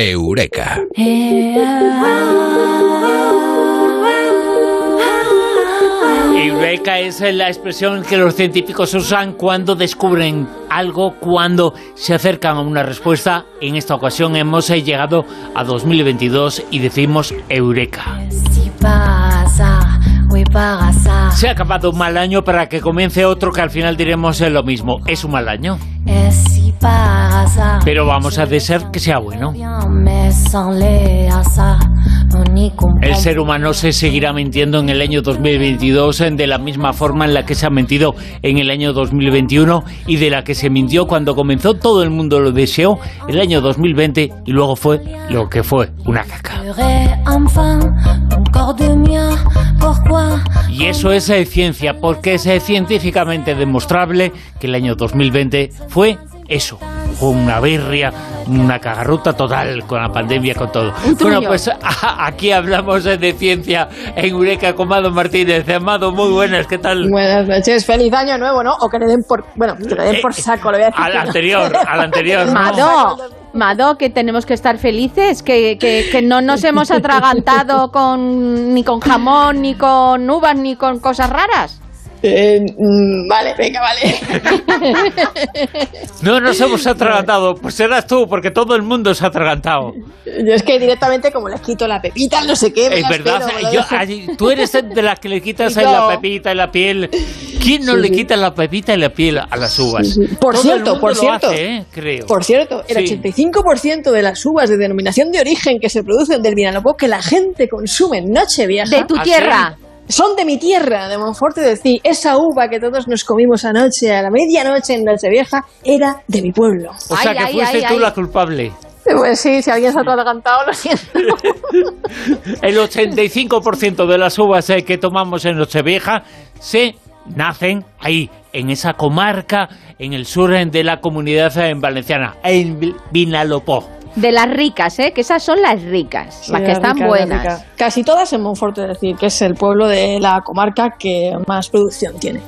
Eureka. Eureka es la expresión que los científicos usan cuando descubren algo, cuando se acercan a una respuesta. En esta ocasión hemos llegado a 2022 y decimos Eureka. Se ha acabado un mal año para que comience otro que al final diremos lo mismo. Es un mal año. Pero vamos a desear que sea bueno. El ser humano se seguirá mintiendo en el año 2022 de la misma forma en la que se ha mentido en el año 2021 y de la que se mintió cuando comenzó todo el mundo lo deseó el año 2020 y luego fue lo que fue, una caca. Y eso es eh, ciencia, porque es eh, científicamente demostrable que el año 2020 fue eso, fue una birria, una cagarruta total con la pandemia, con todo. Bueno, pues aquí hablamos de ciencia en Eureka con Mado Martínez. Amado, muy buenas, ¿qué tal? Buenas noches, feliz año nuevo, ¿no? O que le den por, bueno, que le den por eh, saco, le voy a decir. Al anterior, al anterior. Mado, Mado, que tenemos que estar felices, que, que, que no nos hemos atragantado con, ni con jamón, ni con uvas, ni con cosas raras. Eh, mm, vale, venga, vale. no nos hemos atragantado, pues serás tú, porque todo el mundo se ha atragantado. Yo es que directamente como les quito la pepita, no sé qué. Es verdad, tú eres de las que le quitas la pepita y la piel. ¿Quién no le quita la pepita y la piel a las uvas? Por cierto, por cierto, ¿eh? creo. Por cierto, el 85% de las uvas de denominación de origen que se producen del Vinalopó que la gente consume en Nochevieja. De tu ¿Ah, tierra son de mi tierra, de Monforte de Cí. Esa uva que todos nos comimos anoche, a la medianoche en Nochevieja, era de mi pueblo. O sea que fuiste tú la culpable. Pues sí, si alguien se ha atragantado, lo siento. El 85% de las uvas eh, que tomamos en Nochevieja se nacen ahí, en esa comarca, en el sur de la comunidad en valenciana, en Vinalopó. De las ricas, ¿eh? Que esas son las ricas, las que están buenas. Casi todas en Monforte, es decir, que es el pueblo de la comarca que más producción tiene.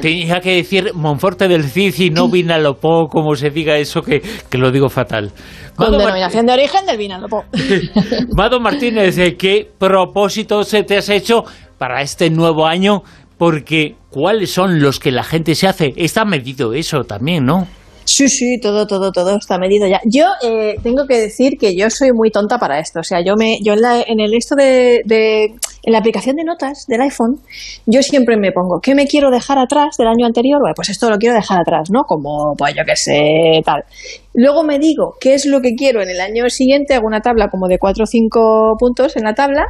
tenía que decir Monforte del Cid y no Vinalopó, como se diga eso, que, que lo digo fatal. Con denominación de origen del Vinalopó. Mado Martínez, ¿qué propósitos te has hecho para este nuevo año? Porque, ¿cuáles son los que la gente se hace? Está medido eso también, ¿no? Sí, sí, todo, todo, todo está medido ya. Yo eh, tengo que decir que yo soy muy tonta para esto. O sea, yo me, yo en, la, en el esto de, de, en la aplicación de notas del iPhone, yo siempre me pongo, ¿qué me quiero dejar atrás del año anterior? Bueno, pues esto lo quiero dejar atrás, ¿no? Como, pues yo qué sé, tal. Luego me digo, ¿qué es lo que quiero en el año siguiente? Hago una tabla como de cuatro o cinco puntos en la tabla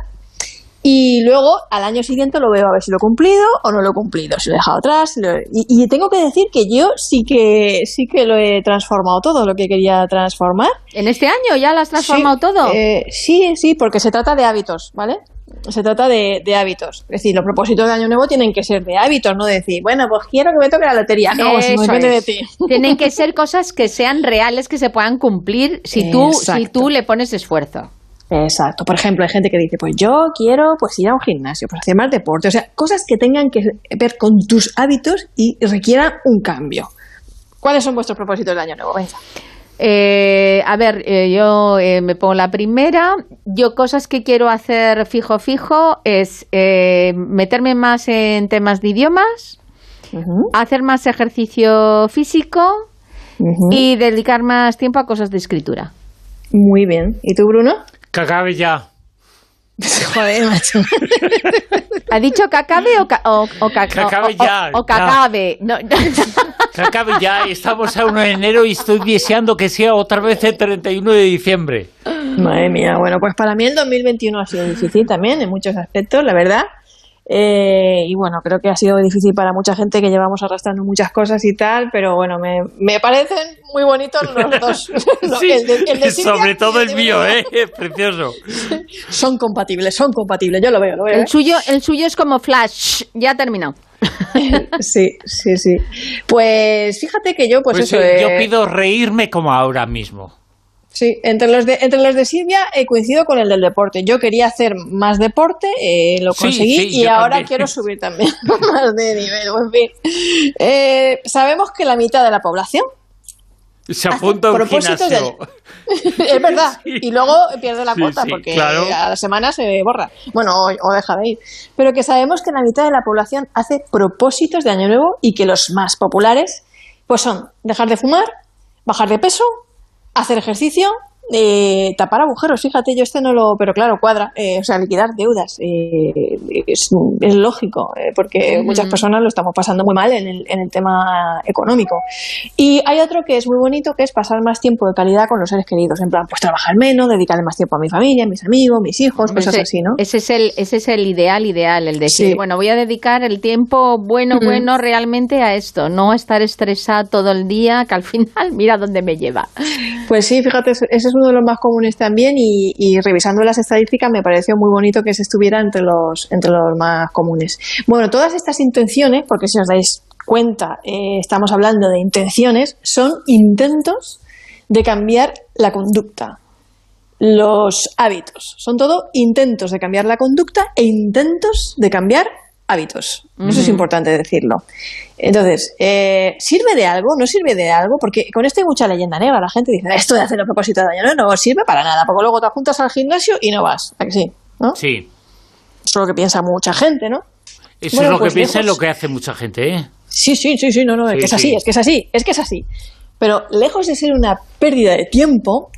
y luego al año siguiente lo veo a ver si lo he cumplido o no lo he cumplido, si lo he dejado atrás. Y, tengo que decir que yo sí que sí que lo he transformado todo, lo que quería transformar. ¿En este año ya lo has transformado todo? Eh, sí, sí, porque se trata de hábitos, ¿vale? Se trata de, hábitos. Es decir, los propósitos de Año Nuevo tienen que ser de hábitos, no decir, bueno, pues quiero que me toque la lotería. No, eso depende de ti. Tienen que ser cosas que sean reales, que se puedan cumplir si tú, si tú le pones esfuerzo. Exacto. Por ejemplo, hay gente que dice, pues yo quiero pues ir a un gimnasio, pues hacer más deporte. O sea, cosas que tengan que ver con tus hábitos y requieran un cambio. ¿Cuáles son vuestros propósitos de año nuevo? Venga. Eh, a ver, eh, yo eh, me pongo la primera. Yo cosas que quiero hacer fijo fijo es meterme más en temas de idiomas, hacer más ejercicio físico y dedicar más tiempo a cosas de escritura. Muy bien. ¿Y tú, Bruno? Que acabe ya. Joder, macho. ¿Ha dicho que acabe o, o, o, que acabe ya? O, que acabe. No, Que acabe ya. Estamos a 1 de enero y estoy deseando que sea otra vez el 31 de diciembre. Madre mía. Bueno, pues para mí el 2021 ha sido difícil también en muchos aspectos, la verdad. Eh, y bueno, creo que ha sido difícil para mucha gente que llevamos arrastrando muchas cosas y tal, pero bueno, me, me parecen muy bonitos los dos. sobre todo el mío, ¿eh? Precioso. Son compatibles, son compatibles, yo lo veo, lo veo. El, ¿eh? suyo, el suyo es como Flash, ya ha terminado. sí, sí, sí. Pues fíjate que yo, pues, pues eso. Yo pido reírme como ahora mismo. Sí, entre los de, entre los de Silvia he coincido con el del deporte. Yo quería hacer más deporte, eh, lo conseguí y ahora quiero subir también más de nivel. En fin, eh, sabemos que la mitad de la población Se apunta un gimnasio. es verdad. Y luego pierde la cuota porque a la semana se borra. Bueno, o, deja de ir. Pero que sabemos que la mitad de la población hace propósitos de Año Nuevo y que los más populares pues son dejar de fumar, bajar de peso, hacer ejercicio eh, tapar agujeros, fíjate, yo este no lo, pero claro, cuadra, eh, o sea, liquidar deudas, eh, es, lógico, eh, porque muchas personas lo estamos pasando muy mal en el, en el tema económico. Y hay otro que es muy bonito, que es pasar más tiempo de calidad con los seres queridos, en plan, pues trabajar menos, dedicarle más tiempo a mi familia, a mis amigos, mis hijos, cosas así, ¿no? Ese es el, ese es el ideal, ideal, el decir, bueno, voy a dedicar el tiempo bueno, bueno realmente a esto, no estar estresado todo el día, que al final mira dónde me lleva. Pues sí, fíjate, ese es uno de los más comunes también y, revisando las estadísticas me pareció muy bonito que se estuviera entre los, entre los más comunes. Bueno, todas estas intenciones, porque si os dais cuenta, eh, estamos hablando de intenciones, son intentos de cambiar la conducta, los hábitos. Son todo intentos de cambiar la conducta e intentos de cambiar hábitos. Eso es importante decirlo. Entonces, eh, ¿sirve de algo? ¿No sirve de algo? Porque con esto hay mucha leyenda negra. La gente dice, esto de hacer el propósito de año no, no sirve para nada, porque luego te juntas al gimnasio y no vas. ¿A que sí? ¿no? Sí. Eso es lo que piensa mucha gente, ¿no? Eso es lo que pues piensa y lo que hace mucha gente, ¿eh? Sí, sí, sí, sí, no, no, es que es así, es que es así, es que es así. Pero lejos de ser una pérdida de tiempo,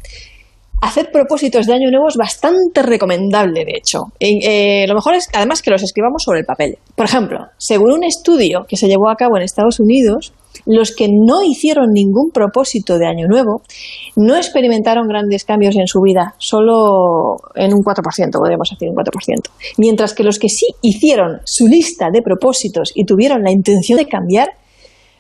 hacer propósitos de año nuevo es bastante recomendable, de hecho. Eh, lo mejor es, además, que los escribamos sobre el papel. Por ejemplo, según un estudio que se llevó a cabo en Estados Unidos, los que no hicieron ningún propósito de año nuevo no experimentaron grandes cambios en su vida, solo en un 4%, podríamos decir un 4%. Mientras que los que sí hicieron su lista de propósitos y tuvieron la intención de cambiar,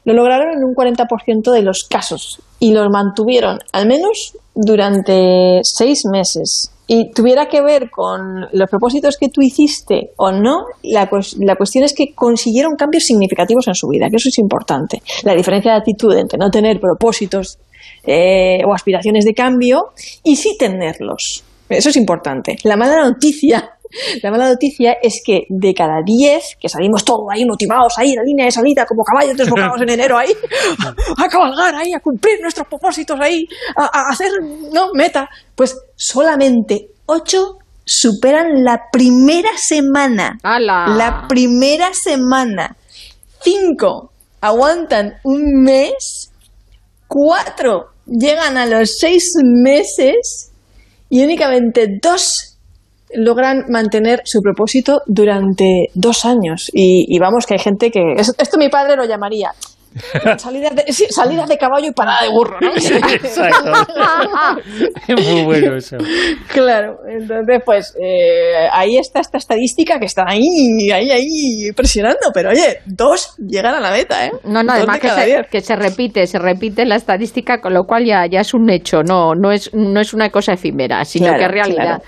lo lograron en un 40% de los casos y los mantuvieron al menos durante seis meses. Y tuviera que ver con los propósitos que tú hiciste o no, la, la cuestión es que consiguieron cambios significativos en su vida, que eso es importante. La diferencia de actitud entre no tener propósitos eh, o aspiraciones de cambio y sí tenerlos. Eso es importante. La mala noticia la mala noticia es que de cada 10 que salimos todos ahí motivados, ahí en la línea de salida, como caballos desbocados en enero, ahí, a, cabalgar, ahí, a cumplir nuestros propósitos, ahí, a, hacer, no, meta, pues solamente 8 superan la primera semana. La primera semana. 5 aguantan un mes. 4 llegan a los 6 meses. Y únicamente 2 logran mantener su propósito durante dos años. Y, vamos, que hay gente que... Esto mi padre lo llamaría Salidas de, salidas de caballo y parada de burro, ¿no? exacto. Muy bueno eso. Claro, entonces pues eh, ahí está esta estadística que está ahí, ahí, ahí presionando, pero oye, dos llegan a la meta, ¿eh? No, no, además que se, que se, repite, se repite la estadística, con lo cual ya, ya es un hecho, no, no, es, no es una cosa efímera, sino que es realidad.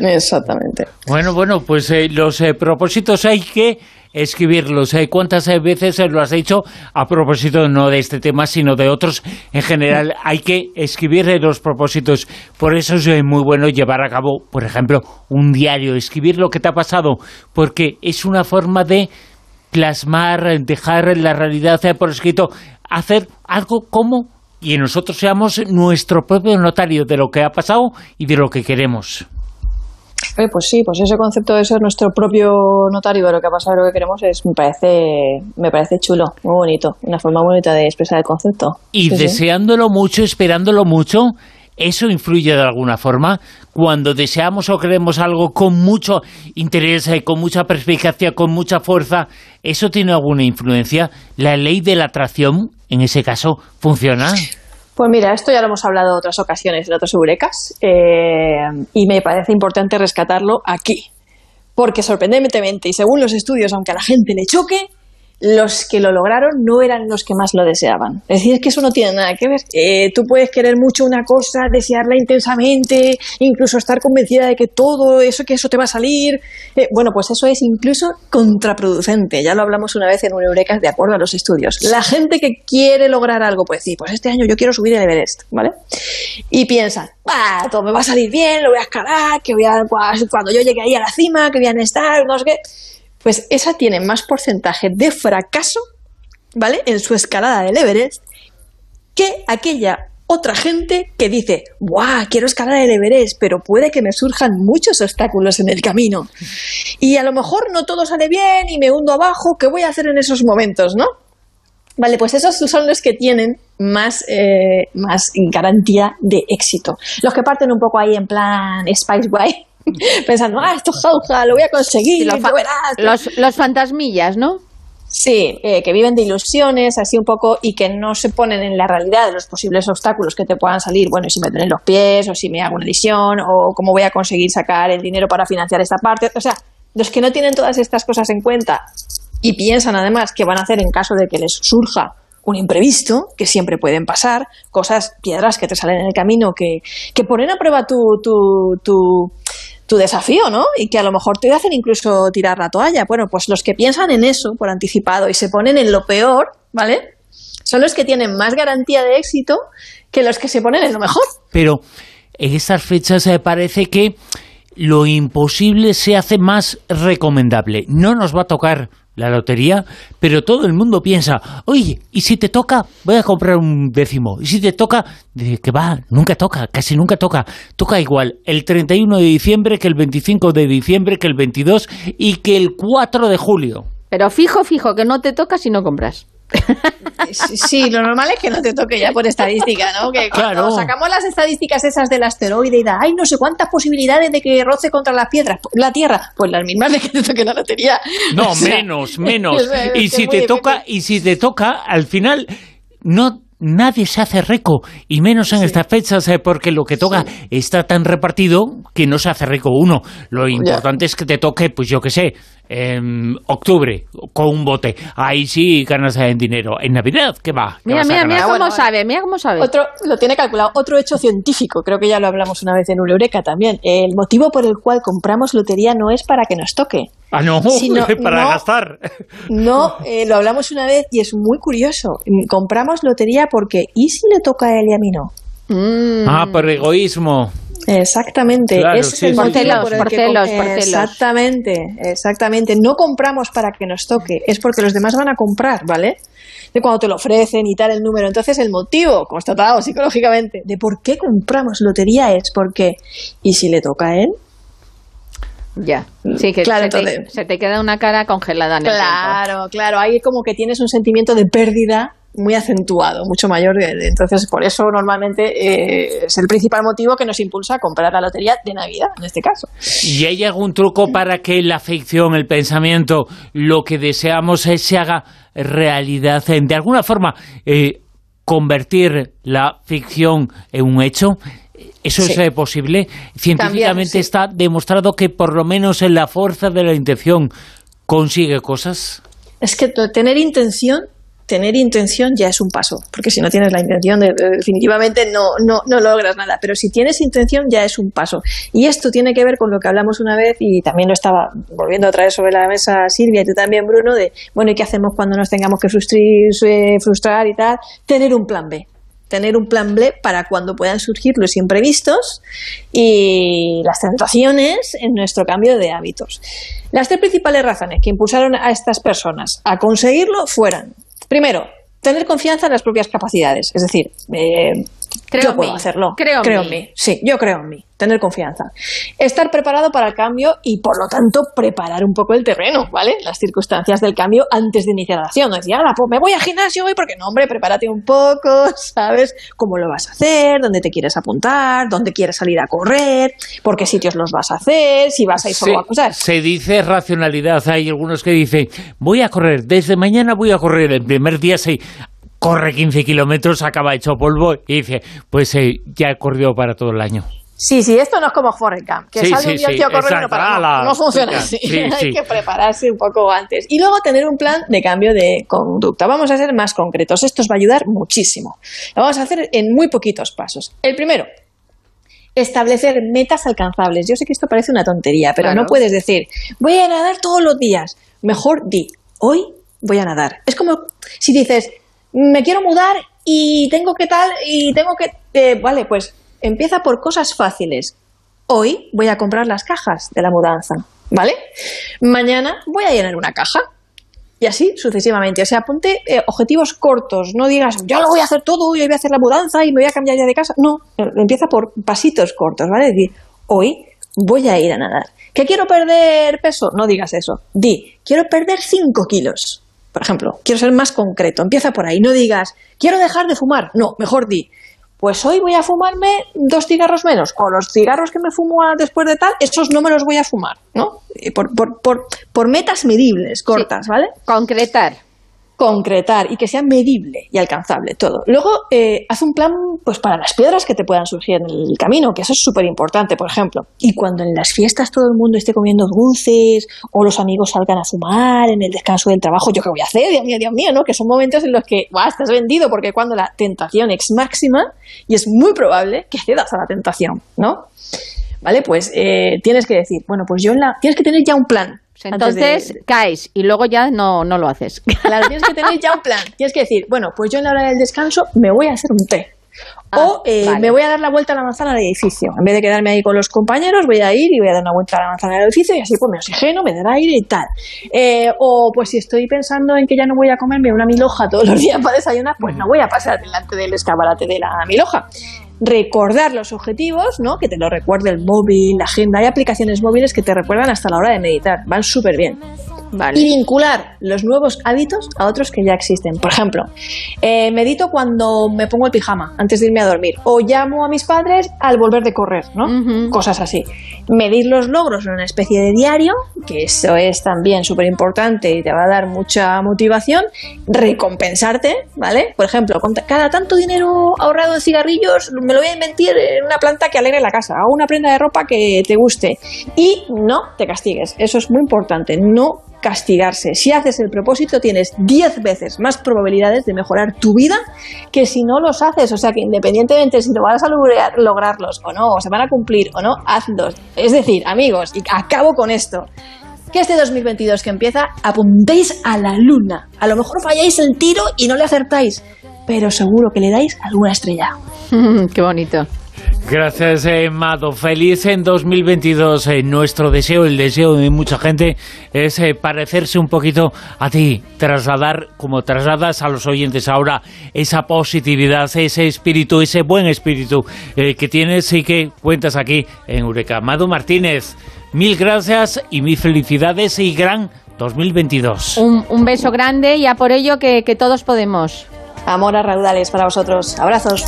Exactamente. Bueno, bueno, pues eh, los eh, propósitos hay que escribirlos. Eh, ¿Cuántas veces lo has dicho? A propósito no de este tema, sino de otros en general. Hay que escribir los propósitos. Por eso es muy bueno llevar a cabo, por ejemplo, un diario, escribir lo que te ha pasado, porque es una forma de plasmar, dejar la realidad por escrito, hacer algo como y nosotros seamos nuestro propio notario de lo que ha pasado y de lo que queremos pues sí, pues ese concepto de ser nuestro propio notario de lo que ha pasado lo que queremos es, me parece, me parece chulo, muy bonito, una forma bonita de expresar el concepto. Y deseándolo mucho, esperándolo mucho, ¿eso influye de alguna forma? Cuando deseamos o queremos algo con mucho interés, y con mucha perspicacia, con mucha fuerza, ¿eso tiene alguna influencia? ¿La ley de la atracción, en ese caso, funciona? Pues mira, esto ya lo hemos hablado en otras ocasiones, en otras eurecas, eh, y me parece importante rescatarlo aquí. Porque sorprendentemente, y según los estudios, aunque a la gente le choque, los que lo lograron no eran los que más lo deseaban. Es decir, que eso no tiene nada que ver. Eh, tú puedes querer mucho una cosa, desearla intensamente, incluso estar convencida de que todo eso, que eso te va a salir. Eh, bueno, pues eso es incluso contraproducente. Ya lo hablamos una vez en un Eureka de acuerdo a los estudios. La gente que quiere lograr algo, pues sí, pues este año yo quiero subir el Everest, ¿vale? Y piensa, todo me va a salir bien, lo voy a escalar, que voy a, cuando yo llegue ahí a la cima, que voy a estar, no sé qué pues esa tiene más porcentaje de fracaso, ¿vale? En su escalada del Everest, que aquella otra gente que dice, ¡guau! Quiero escalar el Everest, pero puede que me surjan muchos obstáculos en el camino. Y a lo mejor no todo sale bien y me hundo abajo. ¿Qué voy a hacer en esos momentos, no? Vale, pues esos son los que tienen más, eh, más garantía de éxito. Los que parten un poco ahí en plan Spice Way, pensando, ah, esto jauja, lo voy a conseguir, los, los, los fantasmillas, ¿no? Sí, eh, que viven de ilusiones, así un poco, y que no se ponen en la realidad de los posibles obstáculos que te puedan salir. Bueno, si me tienen los pies, o si me hago una lesión, o cómo voy a conseguir sacar el dinero para financiar esta parte. O sea, los que no tienen todas estas cosas en cuenta y piensan además que van a hacer en caso de que les surja un imprevisto, que siempre pueden pasar, cosas, piedras que te salen en el camino, que, que ponen a prueba tu, tu, tu tu desafío, ¿no? Y que a lo mejor te hacen incluso tirar la toalla. Bueno, pues los que piensan en eso por anticipado y se ponen en lo peor, ¿vale? Son los que tienen más garantía de éxito que los que se ponen en lo mejor. Pero en estas fechas se parece que lo imposible se hace más recomendable. No nos va a tocar la lotería, pero todo el mundo piensa, oye, ¿y si te toca? Voy a comprar un décimo. ¿Y si te toca? Dice que va, nunca toca, casi nunca toca. Toca igual el 31 de diciembre que el 25 de diciembre, que el 22 y que el 4 de julio. Pero fijo, fijo, que no te toca si no compras. Sí, lo normal es que no te toque ya por estadística, ¿no? Que cuando sacamos las estadísticas esas del asteroide y da, ay, no sé cuántas posibilidades de que roce contra las piedras, la Tierra, pues las mismas de que te toque la lotería. No, menos, menos. y si te toca, y si te toca, al final no nadie se hace rico, y menos en estas fechas, eh, porque lo que toca está tan repartido que no se hace rico uno. Lo importante es que te toque, pues yo qué sé, en octubre, con un bote. Ahí sí ganas en dinero. En Navidad, ¿qué va? mira, mira, mira cómo sabe, mira cómo sabe. Otro, lo tiene calculado. Otro hecho científico, creo que ya lo hablamos una vez en Eureka también. El motivo por el cual compramos lotería no es para que nos toque. Ah, no, sino, para gastar. No, eh, lo hablamos una vez y es muy curioso. Compramos lotería porque ¿y si le toca a él y a mí no? Mm. Ah, por egoísmo. Exactamente. es el por celos, por celos, Exactamente, exactamente. No compramos para que nos toque, es porque los demás van a comprar, ¿vale? De cuando te lo ofrecen y tal el número. Entonces el motivo, constatado psicológicamente, de por qué compramos lotería es porque, ¿y si le toca a él? Ya, sí, que claro, se, te, queda una cara congelada en Claro, claro, ahí como que tienes un sentimiento de pérdida muy acentuado, mucho mayor. Entonces, por eso normalmente eh, es el principal motivo que nos impulsa a comprar la lotería de Navidad, en este caso. ¿Y hay algún truco para que la ficción, el pensamiento, lo que deseamos es, se haga realidad? De alguna forma, eh, convertir la ficción en un hecho. ¿Eso es posible? Científicamente está demostrado que por lo menos en la fuerza de la intención consigue cosas. Es que tener intención tener intención ya es un paso, porque si no tienes la intención, definitivamente no, no, no, logras nada, pero si tienes intención ya es un paso. Y esto tiene que ver con lo que hablamos una vez y también lo estaba volviendo a traer sobre la mesa Silvia y tú también, Bruno, de, bueno, ¿y qué hacemos cuando nos tengamos que frustrar y tal? Tener un plan B tener un plan B para cuando puedan surgir los imprevistos y las tentaciones en nuestro cambio de hábitos. Las tres principales razones que impulsaron a estas personas a conseguirlo fueran Primero, tener confianza en las propias capacidades. Es decir, eh, yo puedo hacerlo. Creo, en mí. Sí, yo creo en mí tener confianza. Estar preparado para el cambio y, por lo tanto, preparar un poco el terreno, ¿vale? Las circunstancias del cambio antes de iniciar la acción. No decir, ahora, pues me voy al gimnasio hoy porque, no, hombre, prepárate un poco, ¿sabes? ¿Cómo lo vas a hacer? ¿Dónde te quieres apuntar? ¿Dónde quieres salir a correr? ¿Por qué sitios los vas a hacer? ¿Si vas a ir solo a cosas? Se dice racionalidad. Hay algunos que dicen, voy a correr, desde mañana voy a correr. El primer día se corre 15 kilómetros, acaba hecho polvo y dice, pues eh, ya he corrido para todo el año. Sí, sí, esto no es como Forrest Gump, que sale un día tío corriendo para no, funciona así. Hay que prepararse un poco antes. Y luego tener un plan de cambio de conducta. Vamos a ser más concretos. Esto os va a ayudar muchísimo. Lo vamos a hacer en muy poquitos pasos. El primero, establecer metas alcanzables. Yo sé que esto parece una tontería, pero no puedes decir, voy a nadar todos los días. Mejor di, hoy voy a nadar. Es como si dices, me quiero mudar y tengo que tal y tengo que... Eh, vale, pues empieza por cosas fáciles. Hoy voy a comprar las cajas de la mudanza, ¿vale? Mañana voy a llenar una caja. Y así sucesivamente. O sea, ponte eh, objetivos cortos. No digas, yo lo voy a hacer todo, yo voy a hacer la mudanza y me voy a cambiar ya de casa. No, empieza por pasitos cortos, ¿vale? Es decir, hoy voy a ir a nadar. ¿Qué quiero perder peso? No digas eso. Di, quiero perder 5 kilos. Por ejemplo, quiero ser más concreto. Empieza por ahí. No digas, quiero dejar de fumar. No, mejor di, pues hoy voy a fumarme dos cigarros menos, o los cigarros que me fumo después de tal, esos no me los voy a fumar, ¿no? Por, por, por, por metas medibles, cortas, ¿vale? Concretar concretar y que sea medible y alcanzable todo. Luego, eh, haz un plan pues para las piedras que te puedan surgir en el camino, que eso es súper importante, por ejemplo. Y cuando en las fiestas todo el mundo esté comiendo dulces o los amigos salgan a fumar en el descanso del trabajo, ¿yo qué voy a hacer? Dios mío, Dios mío, ¿no? Que son momentos en los que, ¡buah, estás vendido! Porque cuando la tentación es máxima y es muy probable que cedas a la tentación, ¿no? ¿Vale? Pues eh, tienes que decir, bueno, pues yo en la... Tienes que tener ya un plan entonces caes y luego ya no, no lo haces. Claro, tienes que tener ya un plan. Tienes que decir, bueno, pues yo en la hora del descanso me voy a hacer un té. Ah, o eh, me voy a dar la vuelta a la manzana del edificio. En vez de quedarme ahí con los compañeros, voy a ir y voy a dar una vuelta a la manzana del edificio y así pues me oxigeno, me da aire y tal. Eh, o pues si estoy pensando en que ya no voy a comerme una miloja todos los días para desayunar, pues no voy a pasar delante del escaparate de la miloja recordar los objetivos, ¿no? Que te lo recuerde el móvil, la agenda. Hay aplicaciones móviles que te recuerdan hasta la hora de meditar. Van súper bien. Y vincular los nuevos hábitos a otros que ya existen. Por ejemplo, eh, medito cuando me pongo el pijama antes de irme a dormir. O llamo a mis padres al volver de correr, ¿no? Cosas así. Medir los logros en una especie de diario, que eso es también súper importante y te va a dar mucha motivación. Recompensarte, ¿vale? Por ejemplo, cada tanto dinero ahorrado en cigarrillos me lo voy a invertir en una planta que alegre la casa, o una prenda de ropa que te guste. Y no te castigues. Eso es muy importante. No castigarse. Si haces el propósito, tienes 10 veces más probabilidades de mejorar tu vida que si no los haces. O sea que independientemente si te vas a lograr, lograrlos o no, o se van a cumplir o no, hazlos. Es decir, amigos, y acabo con esto. Que este 2022 que empieza, apuntéis a la luna. A lo mejor falláis el tiro y no le acertáis, pero seguro que le dais alguna estrella. Qué bonito. Gracias, eh, Mado. Feliz en 2022. Eh, nuestro deseo, el deseo de mucha gente, es eh, parecerse un poquito a ti, trasladar, como trasladas a los oyentes ahora, esa positividad, ese espíritu, ese buen espíritu que tienes y que cuentas aquí en Eureka. Mado Martínez, mil gracias y mil felicidades y gran 2022. Un, beso grande y a por ello que, que todos podemos. Amor a raudales para vosotros. Abrazos.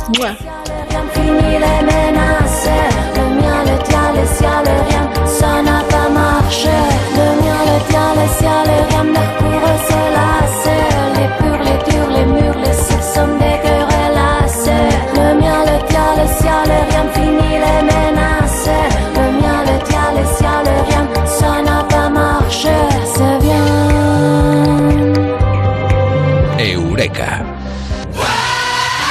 le ciel rien, ça n'a pas marché. Le mien, le tien, le ciel rien, mercure, cela.